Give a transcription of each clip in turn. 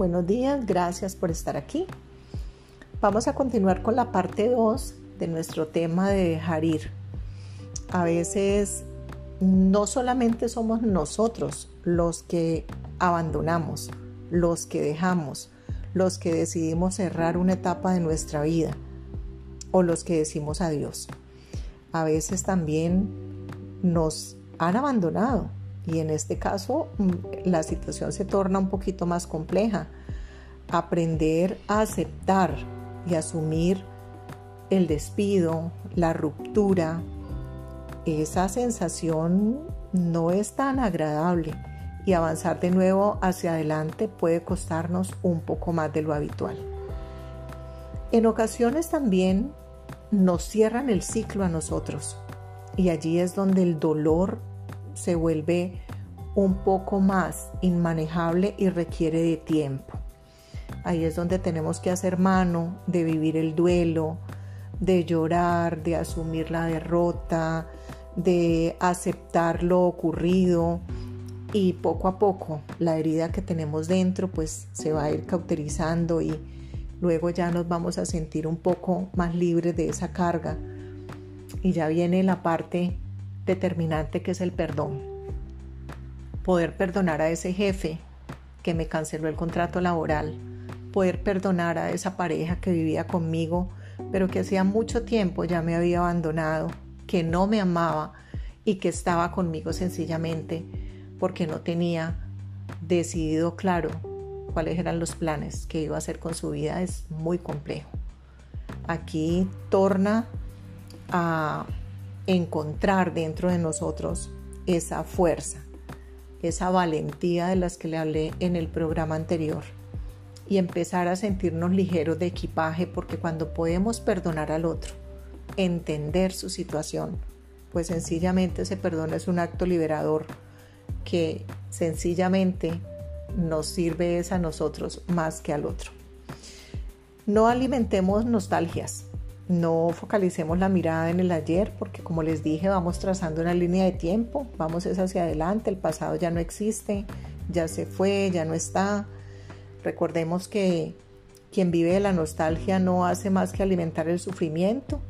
buenos días, gracias por estar aquí. Vamos a continuar con la parte 2 de nuestro tema de dejar ir. A veces no solamente somos nosotros los que abandonamos, los que dejamos, los que decidimos cerrar una etapa de nuestra vida o los que decimos adiós. A veces también nos han abandonado y en este caso mm, la situación se torna un poquito más compleja. Aprender a aceptar y asumir el despido, la ruptura, esa sensación no es tan agradable y avanzar de nuevo hacia adelante puede costarnos un poco más de lo habitual. En ocasiones también nos cierran el ciclo a nosotros y allí es donde el dolor se vuelve un poco más inmanejable y requiere de tiempo. Ahí es donde tenemos que hacer mano de vivir el duelo, de llorar, de asumir la derrota, de aceptar lo ocurrido y poco a poco la herida que tenemos dentro pues se va a ir cauterizando y luego ya nos vamos a sentir un poco más libres de esa carga y ya viene la parte determinante que es el perdón. Poder perdonar a ese jefe que me canceló el contrato laboral, poder perdonar a esa pareja que vivía conmigo, pero que hacía mucho tiempo ya me había abandonado, que no me amaba y que estaba conmigo sencillamente porque no tenía decidido claro cuáles eran los planes que iba a hacer con su vida es muy complejo. Aquí torna a encontrar dentro de nosotros esa fuerza, esa valentía de las que le hablé en el programa anterior y empezar a sentirnos ligeros de equipaje porque cuando podemos perdonar al otro, entender su situación, pues sencillamente ese perdón es un acto liberador que sencillamente nos sirve es a nosotros más que al otro. No alimentemos nostalgias, no focalicemos la mirada en el ayer porque como les dije vamos trazando una línea de tiempo, vamos hacia adelante, el pasado ya no existe, ya se fue, ya no está. Recordemos que quien vive de la nostalgia no hace más que alimentar el sufrimiento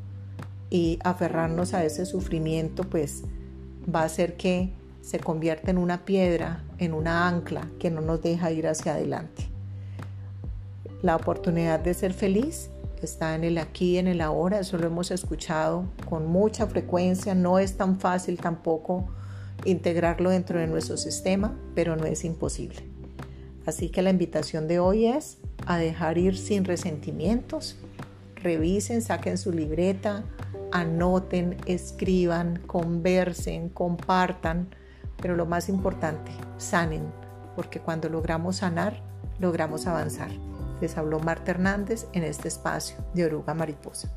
y aferrarnos a ese sufrimiento pues va a hacer que se convierta en una piedra, en una ancla que no nos deja ir hacia adelante. La oportunidad de ser feliz está en el aquí, en el ahora, eso lo hemos escuchado con mucha frecuencia, no es tan fácil tampoco integrarlo dentro de nuestro sistema, pero no es imposible. Así que la invitación de hoy es a dejar ir sin resentimientos, revisen, saquen su libreta, anoten, escriban, conversen, compartan, pero lo más importante, sanen, porque cuando logramos sanar, logramos avanzar. Les habló Marta Hernández en este espacio de Oruga Mariposa.